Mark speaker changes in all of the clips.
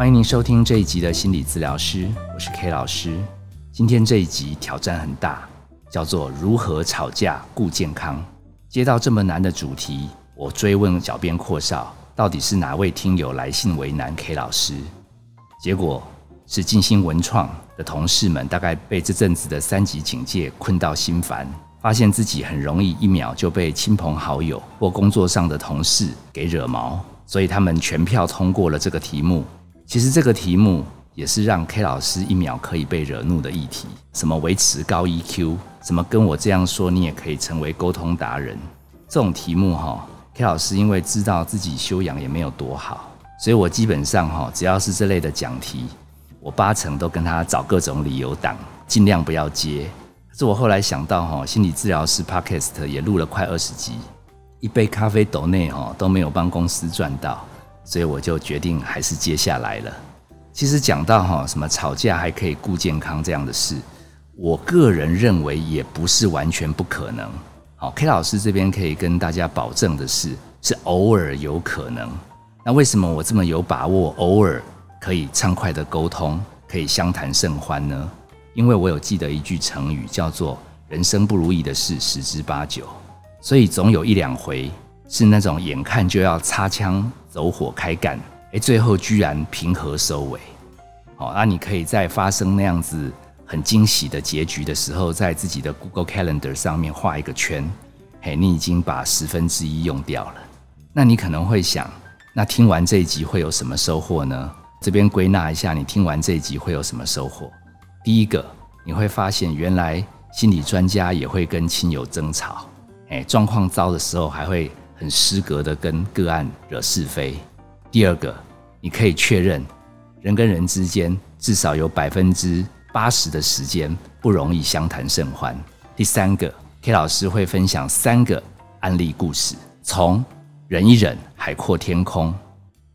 Speaker 1: 欢迎您收听这一集的心理治疗师，我是 K 老师。今天这一集挑战很大，叫做如何吵架顾健康。接到这么难的主题，我追问小编阔少，到底是哪位听友来信为难 K 老师？结果是金星文创的同事们，大概被这阵子的三级警戒困到心烦，发现自己很容易一秒就被亲朋好友或工作上的同事给惹毛，所以他们全票通过了这个题目。其实这个题目也是让 K 老师一秒可以被惹怒的议题，什么维持高 EQ，什么跟我这样说你也可以成为沟通达人，这种题目哈，K 老师因为知道自己修养也没有多好，所以我基本上哈，只要是这类的讲题，我八成都跟他找各种理由挡，尽量不要接。可是我后来想到哈，心理治疗师 Podcast 也录了快二十集，一杯咖啡豆内哈都没有帮公司赚到。所以我就决定还是接下来了。其实讲到哈什么吵架还可以顾健康这样的事，我个人认为也不是完全不可能。好，K 老师这边可以跟大家保证的是，是偶尔有可能。那为什么我这么有把握，偶尔可以畅快的沟通，可以相谈甚欢呢？因为我有记得一句成语，叫做“人生不如意的事十之八九”，所以总有一两回是那种眼看就要擦枪。走火开干，哎，最后居然平和收尾。好，那你可以在发生那样子很惊喜的结局的时候，在自己的 Google Calendar 上面画一个圈。嘿，你已经把十分之一用掉了。那你可能会想，那听完这一集会有什么收获呢？这边归纳一下，你听完这一集会有什么收获？第一个，你会发现原来心理专家也会跟亲友争吵，哎，状况糟的时候还会。很失格的跟个案惹是非。第二个，你可以确认人跟人之间至少有百分之八十的时间不容易相谈甚欢。第三个，K 老师会分享三个案例故事，从忍一忍海阔天空，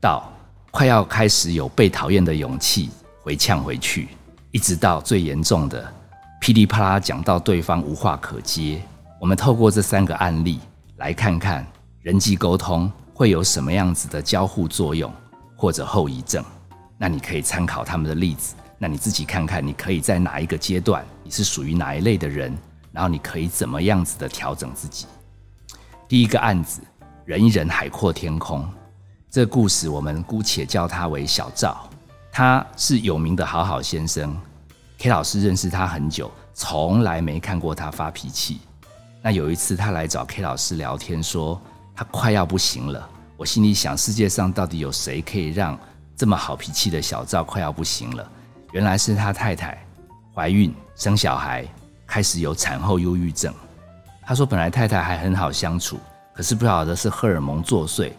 Speaker 1: 到快要开始有被讨厌的勇气回呛回去，一直到最严重的噼里啪啦讲到对方无话可接。我们透过这三个案例来看看。人际沟通会有什么样子的交互作用或者后遗症？那你可以参考他们的例子，那你自己看看，你可以在哪一个阶段，你是属于哪一类的人，然后你可以怎么样子的调整自己。第一个案子，忍一忍海阔天空。这故事我们姑且叫他为小赵，他是有名的好好先生。K 老师认识他很久，从来没看过他发脾气。那有一次他来找 K 老师聊天说。他快要不行了，我心里想：世界上到底有谁可以让这么好脾气的小赵快要不行了？原来是他太太怀孕生小孩，开始有产后忧郁症。他说：“本来太太还很好相处，可是不晓得是荷尔蒙作祟，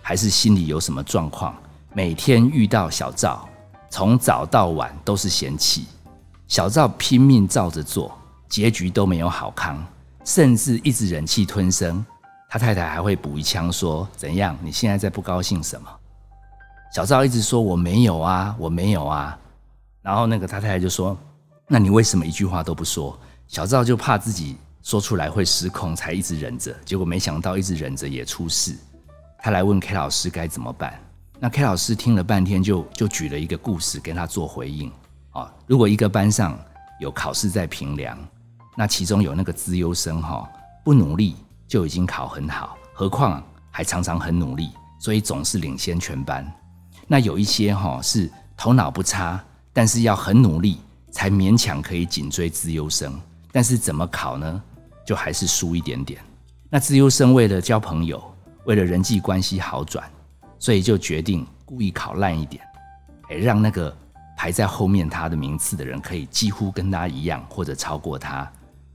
Speaker 1: 还是心里有什么状况。每天遇到小赵，从早到晚都是嫌弃。小赵拼命照着做，结局都没有好康，甚至一直忍气吞声。”他太太还会补一枪说：“怎样？你现在在不高兴什么？”小赵一直说：“我没有啊，我没有啊。”然后那个他太太就说：“那你为什么一句话都不说？”小赵就怕自己说出来会失控，才一直忍着。结果没想到一直忍着也出事。他来问 K 老师该怎么办。那 K 老师听了半天，就就举了一个故事跟他做回应。啊，如果一个班上有考试在评量，那其中有那个资优生哈，不努力。就已经考很好，何况还常常很努力，所以总是领先全班。那有一些哈是头脑不差，但是要很努力才勉强可以紧追自优生，但是怎么考呢？就还是输一点点。那自优生为了交朋友，为了人际关系好转，所以就决定故意考烂一点，哎，让那个排在后面他的名次的人可以几乎跟他一样或者超过他，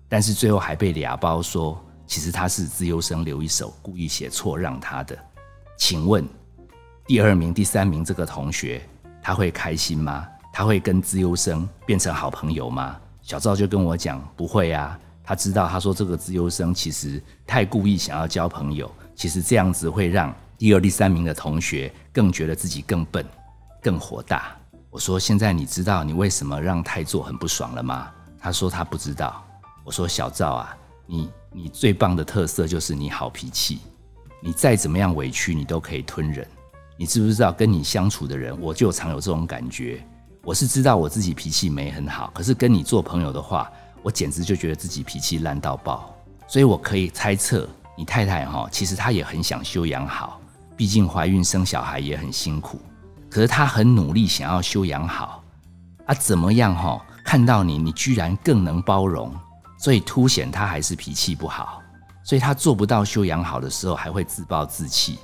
Speaker 1: 但是最后还被俩包说。其实他是自优生留一手，故意写错让他的。请问第二名、第三名这个同学他会开心吗？他会跟自优生变成好朋友吗？小赵就跟我讲不会啊。他知道，他说这个自优生其实太故意想要交朋友，其实这样子会让第二、第三名的同学更觉得自己更笨、更火大。我说现在你知道你为什么让泰座很不爽了吗？他说他不知道。我说小赵啊，你。你最棒的特色就是你好脾气，你再怎么样委屈你都可以吞忍，你知不知道跟你相处的人，我就常有这种感觉。我是知道我自己脾气没很好，可是跟你做朋友的话，我简直就觉得自己脾气烂到爆。所以我可以猜测，你太太哈，其实她也很想修养好，毕竟怀孕生小孩也很辛苦。可是她很努力想要修养好，啊，怎么样哈？看到你，你居然更能包容，所以凸显他还是脾气不好。所以他做不到修养好的时候，还会自暴自弃。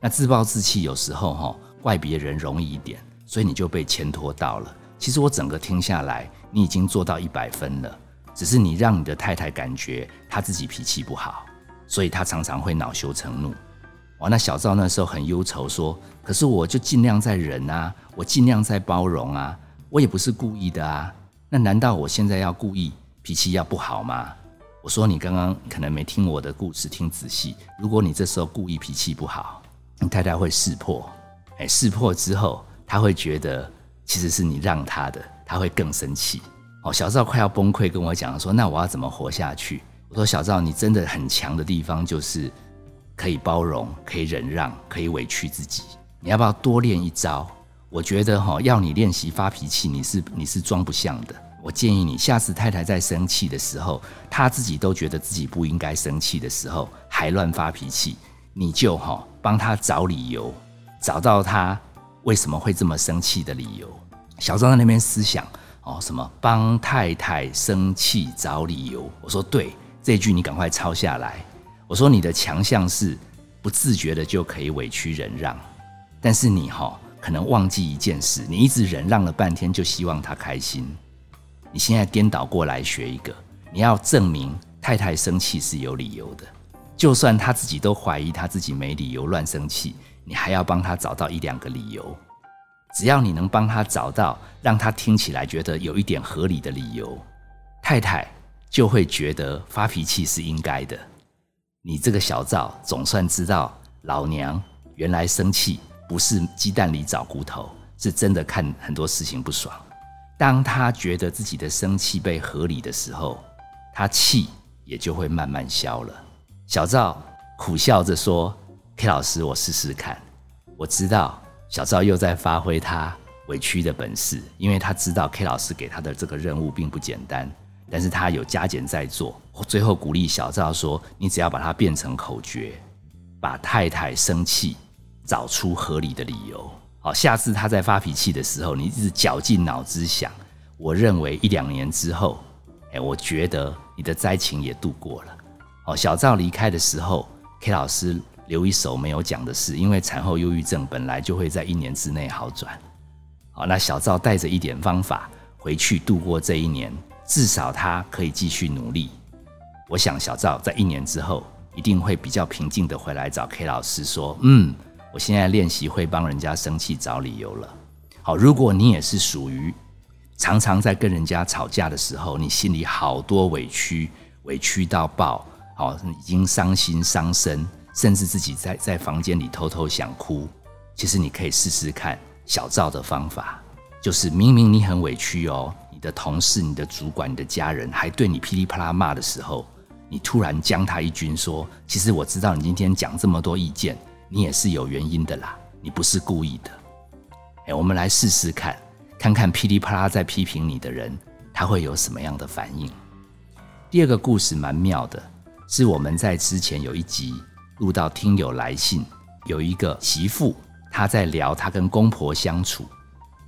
Speaker 1: 那自暴自弃有时候哈，怪别人容易一点。所以你就被牵拖到了。其实我整个听下来，你已经做到一百分了，只是你让你的太太感觉她自己脾气不好，所以她常常会恼羞成怒。哇，那小赵那时候很忧愁，说：“可是我就尽量在忍啊，我尽量在包容啊，我也不是故意的啊。那难道我现在要故意脾气要不好吗？”我说：“你刚刚可能没听我的故事听仔细。如果你这时候故意脾气不好，你太太会识破。哎，识破之后。”他会觉得其实是你让他的，他会更生气。哦，小赵快要崩溃，跟我讲说：“那我要怎么活下去？”我说：“小赵，你真的很强的地方就是可以包容，可以忍让，可以委屈自己。你要不要多练一招？我觉得哈，要你练习发脾气，你是你是装不像的。我建议你下次太太在生气的时候，她自己都觉得自己不应该生气的时候，还乱发脾气，你就哈帮她找理由，找到她。为什么会这么生气的理由？小张在那边思想哦，什么帮太太生气找理由？我说对，这句你赶快抄下来。我说你的强项是不自觉的就可以委屈忍让，但是你哈可能忘记一件事，你一直忍让了半天，就希望他开心。你现在颠倒过来学一个，你要证明太太生气是有理由的，就算她自己都怀疑她自己没理由乱生气。你还要帮她找到一两个理由，只要你能帮她找到让她听起来觉得有一点合理的理由，太太就会觉得发脾气是应该的。你这个小赵总算知道，老娘原来生气不是鸡蛋里找骨头，是真的看很多事情不爽。当他觉得自己的生气被合理的时候，他气也就会慢慢消了。小赵苦笑着说。K 老师，我试试看。我知道小赵又在发挥他委屈的本事，因为他知道 K 老师给他的这个任务并不简单，但是他有加减在做。最后鼓励小赵说：“你只要把它变成口诀，把太太生气找出合理的理由。好，下次他在发脾气的时候，你一直绞尽脑汁想。我认为一两年之后，哎，我觉得你的灾情也度过了。哦，小赵离开的时候，K 老师。留一手没有讲的事，因为产后忧郁症本来就会在一年之内好转。好，那小赵带着一点方法回去度过这一年，至少他可以继续努力。我想小赵在一年之后一定会比较平静的回来找 K 老师说：“嗯，我现在练习会帮人家生气找理由了。”好，如果你也是属于常常在跟人家吵架的时候，你心里好多委屈，委屈到爆，好，已经伤心伤身。甚至自己在在房间里偷偷想哭，其实你可以试试看小赵的方法，就是明明你很委屈哦，你的同事、你的主管、你的家人还对你噼里啪啦骂的时候，你突然将他一军说：“其实我知道你今天讲这么多意见，你也是有原因的啦，你不是故意的。”哎，我们来试试看，看看噼里啪啦在批评你的人，他会有什么样的反应。第二个故事蛮妙的，是我们在之前有一集。录到听友来信，有一个媳妇，她在聊她跟公婆相处。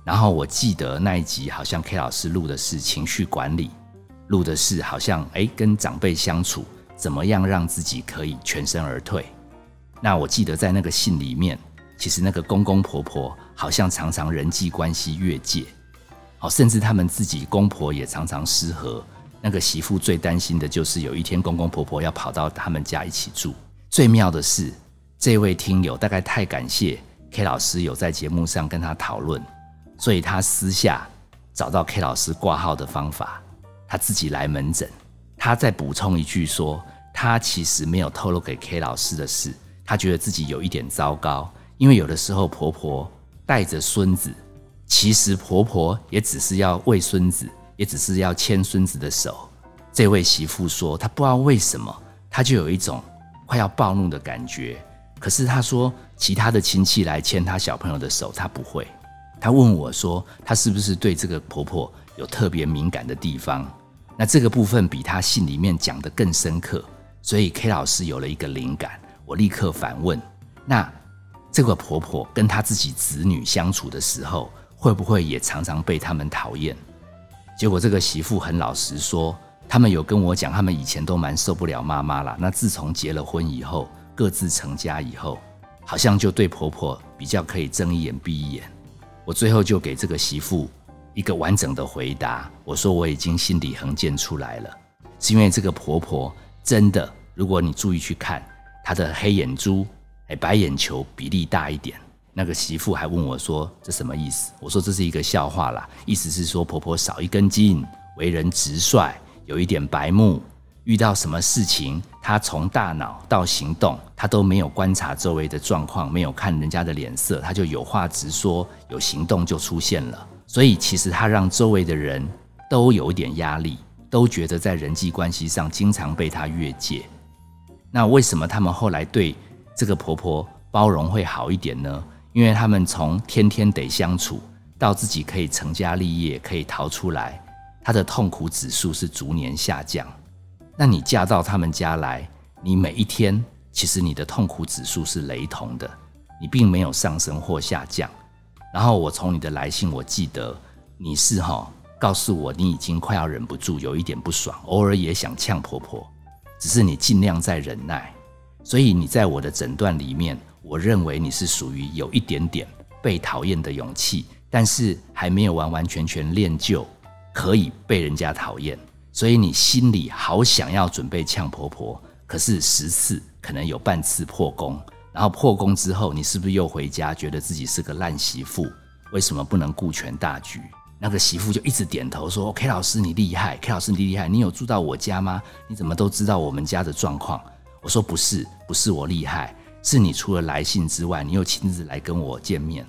Speaker 1: 然后我记得那一集好像 K 老师录的是情绪管理，录的是好像哎跟长辈相处怎么样让自己可以全身而退。那我记得在那个信里面，其实那个公公婆婆好像常常人际关系越界，好甚至他们自己公婆也常常失和。那个媳妇最担心的就是有一天公公婆婆要跑到他们家一起住。最妙的是，这位听友大概太感谢 K 老师有在节目上跟他讨论，所以他私下找到 K 老师挂号的方法，他自己来门诊。他再补充一句说，他其实没有透露给 K 老师的事，她觉得自己有一点糟糕，因为有的时候婆婆带着孙子，其实婆婆也只是要喂孙子，也只是要牵孙子的手。这位媳妇说，她不知道为什么，她就有一种。快要暴怒的感觉，可是她说其他的亲戚来牵她小朋友的手，她不会。她问我说，她是不是对这个婆婆有特别敏感的地方？那这个部分比她信里面讲的更深刻，所以 K 老师有了一个灵感，我立刻反问：那这个婆婆跟她自己子女相处的时候，会不会也常常被他们讨厌？结果这个媳妇很老实说，他们有跟我讲，他们以前都蛮受不了妈妈啦。那自从结了婚以后，各自成家以后，好像就对婆婆比较可以睁一眼闭一眼。我最后就给这个媳妇。一个完整的回答，我说我已经心里横见出来了，是因为这个婆婆真的，如果你注意去看，他的黑眼珠、哎白眼球比例大一点。那个媳妇还问我说：“这什么意思？”我说：“这是一个笑话啦，意思是说婆婆少一根筋，为人直率，有一点白目，遇到什么事情，她从大脑到行动，她都没有观察周围的状况，没有看人家的脸色，她就有话直说，有行动就出现了。”所以，其实他让周围的人都有一点压力，都觉得在人际关系上经常被他越界。那为什么他们后来对这个婆婆包容会好一点呢？因为他们从天天得相处到自己可以成家立业，可以逃出来，他的痛苦指数是逐年下降。那你嫁到他们家来，你每一天其实你的痛苦指数是雷同的，你并没有上升或下降。然后我从你的来信，我记得你是哈告诉我你已经快要忍不住，有一点不爽，偶尔也想呛婆婆，只是你尽量在忍耐。所以你在我的诊断里面，我认为你是属于有一点点被讨厌的勇气，但是还没有完完全全练就可以被人家讨厌。所以你心里好想要准备呛婆婆，可是十次可能有半次破功。然后破功之后，你是不是又回家，觉得自己是个烂媳妇？为什么不能顾全大局？那个媳妇就一直点头说：“K 老师你厉害，K 老师你厉害，你有住到我家吗？你怎么都知道我们家的状况？”我说：“不是，不是我厉害，是你除了来信之外，你又亲自来跟我见面，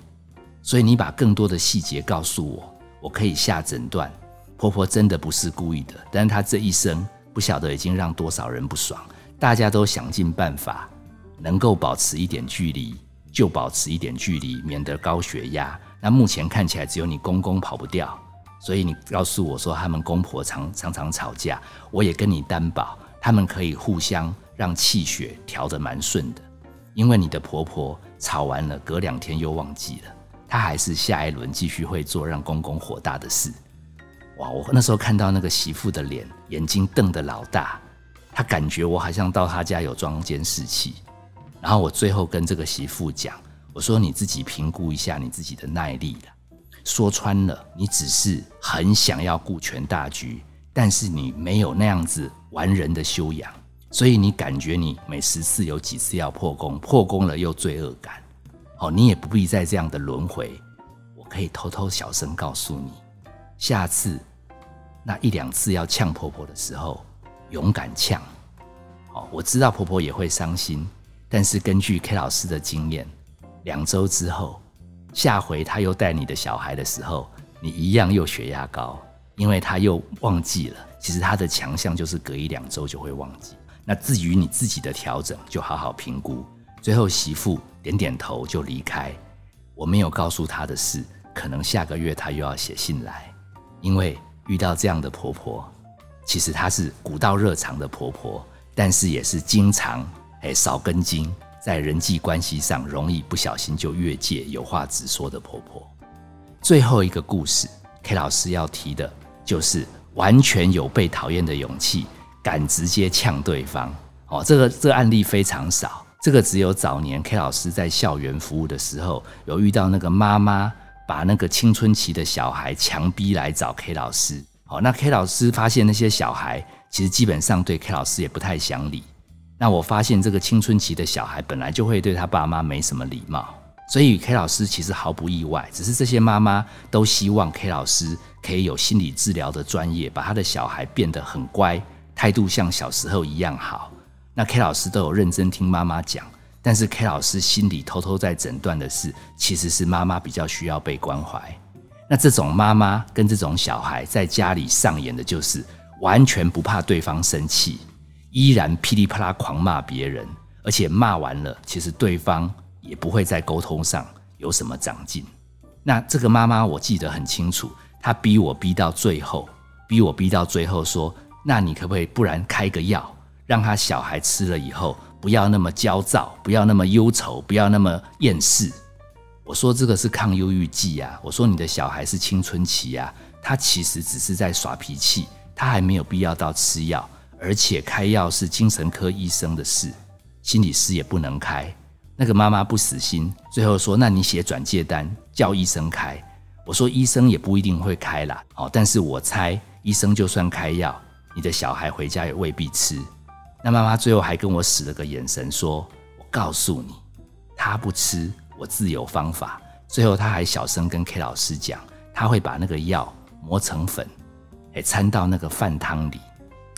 Speaker 1: 所以你把更多的细节告诉我，我可以下诊断。婆婆真的不是故意的，但是她这一生不晓得已经让多少人不爽，大家都想尽办法。”能够保持一点距离，就保持一点距离，免得高血压。那目前看起来只有你公公跑不掉，所以你告诉我说他们公婆常常常吵架，我也跟你担保，他们可以互相让气血调得蛮顺的。因为你的婆婆吵完了，隔两天又忘记了，她还是下一轮继续会做让公公火大的事。哇！我那时候看到那个媳妇的脸，眼睛瞪得老大，她感觉我好像到她家有装监视器。然后我最后跟这个媳妇讲，我说你自己评估一下你自己的耐力了。说穿了，你只是很想要顾全大局，但是你没有那样子完人的修养，所以你感觉你每十次有几次要破功，破功了又罪恶感。哦，你也不必再这样的轮回。我可以偷偷小声告诉你，下次那一两次要呛婆婆的时候，勇敢呛。哦，我知道婆婆也会伤心。但是根据 K 老师的经验，两周之后，下回他又带你的小孩的时候，你一样又血压高，因为他又忘记了。其实他的强项就是隔一两周就会忘记。那至于你自己的调整，就好好评估。最后媳妇点点头就离开。我没有告诉他的是，可能下个月他又要写信来，因为遇到这样的婆婆，其实她是古道热肠的婆婆，但是也是经常。哎，少根筋，在人际关系上容易不小心就越界，有话直说的婆婆。最后一个故事，K 老师要提的就是完全有被讨厌的勇气，敢直接呛对方。哦，这个这个案例非常少，这个只有早年 K 老师在校园服务的时候，有遇到那个妈妈把那个青春期的小孩强逼来找 K 老师。哦，那 K 老师发现那些小孩其实基本上对 K 老师也不太想理。那我发现这个青春期的小孩本来就会对他爸妈没什么礼貌，所以 K 老师其实毫不意外，只是这些妈妈都希望 K 老师可以有心理治疗的专业，把他的小孩变得很乖，态度像小时候一样好。那 K 老师都有认真听妈妈讲，但是 K 老师心里偷偷在诊断的是，其实是妈妈比较需要被关怀。那这种妈妈跟这种小孩在家里上演的就是完全不怕对方生气。依然噼里啪啦狂骂别人，而且骂完了，其实对方也不会在沟通上有什么长进。那这个妈妈我记得很清楚，她逼我逼到最后，逼我逼到最后说：“那你可不可以不然开个药，让他小孩吃了以后不要那么焦躁，不要那么忧愁，不要那么厌世？”我说这个是抗忧郁剂啊。我说你的小孩是青春期啊，他其实只是在耍脾气，他还没有必要到吃药，而且开药是精神科医生的事，心理师也不能开。那个妈妈不死心，最后说：“那你写转介单，叫医生开。”我说：“医生也不一定会开啦，哦，但是我猜医生就算开药，你的小孩回家也未必吃。”那妈妈最后还跟我使了个眼神，说：“我告诉你，他不吃，我自有方法。”最后他还小声跟 K 老师讲，他会把那个药磨成粉，哎，掺到那个饭汤里。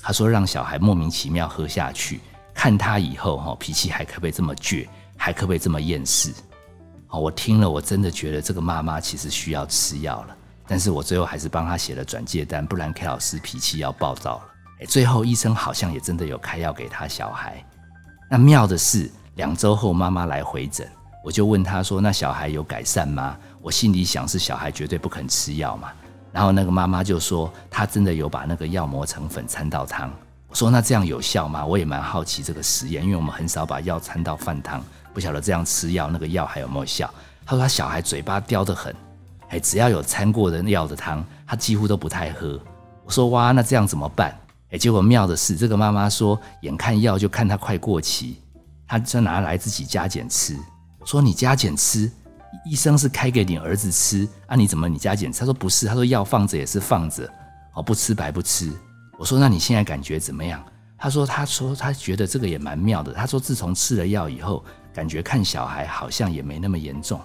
Speaker 1: 他说让小孩莫名其妙喝下去，看他以后哈脾气还可不可以这么倔。还可不可以这么厌世？哦，我听了，我真的觉得这个妈妈其实需要吃药了。但是我最后还是帮她写了转介单，不然 K 老师脾气要暴躁了。哎，最后医生好像也真的有开药给他小孩。那妙的是，两周后妈妈来回诊，我就问她说：“那小孩有改善吗？”我心里想是小孩绝对不肯吃药嘛。然后那个妈妈就说：“她真的有把那个药磨成粉掺到汤。”我说：“那这样有效吗？”我也蛮好奇这个实验，因为我们很少把药掺到饭汤。不晓得这样吃药，那个药还有没有效？他说他小孩嘴巴刁得很，哎，只要有掺过的药的汤，他几乎都不太喝。我说哇，那这样怎么办？哎，结果妙的是，这个妈妈说，眼看药就看他快过期，她就拿来自己加减吃。我说你加减吃，医生是开给你儿子吃啊？你怎么你加减？他说不是，他说药放着也是放着，哦，不吃白不吃。我说那你现在感觉怎么样？他说他说他觉得这个也蛮妙的。他说自从吃了药以后。感觉看小孩好像也没那么严重，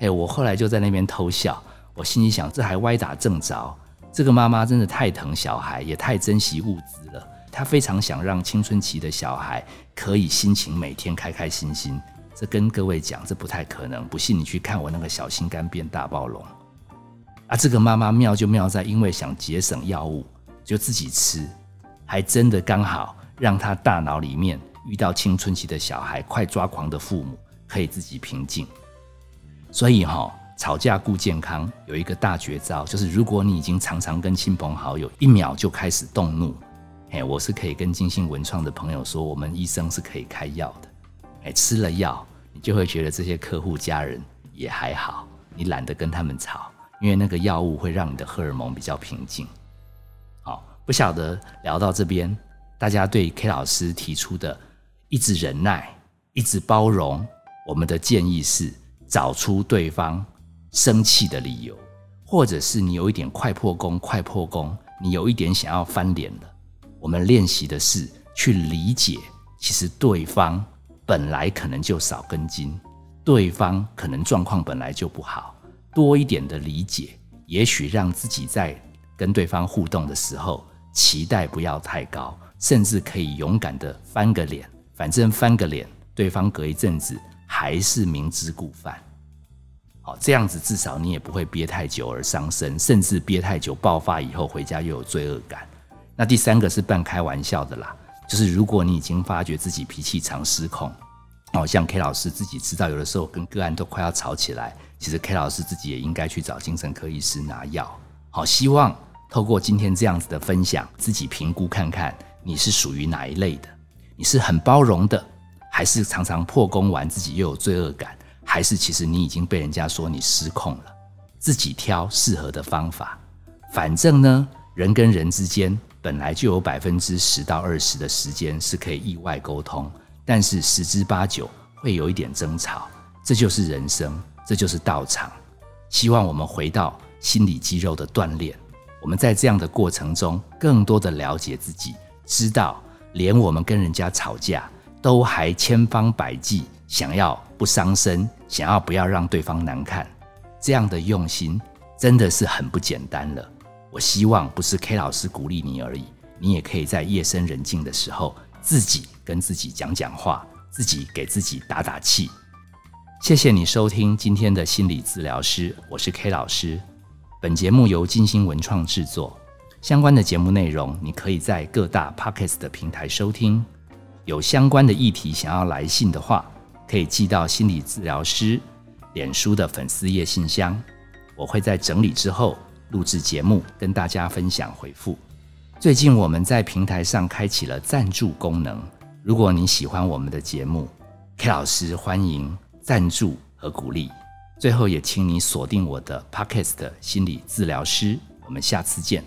Speaker 1: 哎，我后来就在那边偷笑，我心里想，这还歪打正着，这个妈妈真的太疼小孩，也太珍惜物资了。她非常想让青春期的小孩可以心情每天开开心心。这跟各位讲，这不太可能。不信你去看我那个小心肝变大暴龙。啊，这个妈妈妙就妙在，因为想节省药物，就自己吃，还真的刚好让她大脑里面。遇到青春期的小孩，快抓狂的父母可以自己平静。所以哈，吵架顾健康有一个大绝招，就是如果你已经常常跟亲朋好友一秒就开始动怒，哎，我是可以跟金星文创的朋友说，我们医生是可以开药的。吃了药，你就会觉得这些客户家人也还好，你懒得跟他们吵，因为那个药物会让你的荷尔蒙比较平静。好，不晓得聊到这边，大家对 K 老师提出的。一直忍耐，一直包容。我们的建议是找出对方生气的理由，或者是你有一点快破功，快破功，你有一点想要翻脸了。我们练习的是去理解，其实对方本来可能就少根筋，对方可能状况本来就不好。多一点的理解，也许让自己在跟对方互动的时候，期待不要太高，甚至可以勇敢的翻个脸。反正翻个脸，对方隔一阵子还是明知故犯。好，这样子至少你也不会憋太久而伤身，甚至憋太久爆发以后回家又有罪恶感。那第三个是半开玩笑的啦，就是如果你已经发觉自己脾气常失控，哦，像 K 老师自己知道有的时候跟个案都快要吵起来，其实 K 老师自己也应该去找精神科医师拿药。好，希望透过今天这样子的分享，自己评估看看你是属于哪一类的。你是很包容的，还是常常破功完自己又有罪恶感，还是其实你已经被人家说你失控了？自己挑适合的方法。反正呢，人跟人之间本来就有百分之十到二十的时间是可以意外沟通，但是十之八九会有一点争吵，这就是人生，这就是道场。希望我们回到心理肌肉的锻炼，我们在这样的过程中，更多的了解自己，知道。连我们跟人家吵架，都还千方百计想要不伤身，想要不要让对方难看，这样的用心真的是很不简单了。我希望不是 K 老师鼓励你而已，你也可以在夜深人静的时候，自己跟自己讲讲话，自己给自己打打气。谢谢你收听今天的心理治疗师，我是 K 老师。本节目由金星文创制作。相关的节目内容，你可以在各大 Podcast 的平台收听。有相关的议题想要来信的话，可以寄到心理治疗师脸书的粉丝页信箱，我会在整理之后录制节目跟大家分享回复。最近我们在平台上开启了赞助功能，如果你喜欢我们的节目，K 老师欢迎赞助和鼓励。最后也请你锁定我的 Podcast 心理治疗师，我们下次见。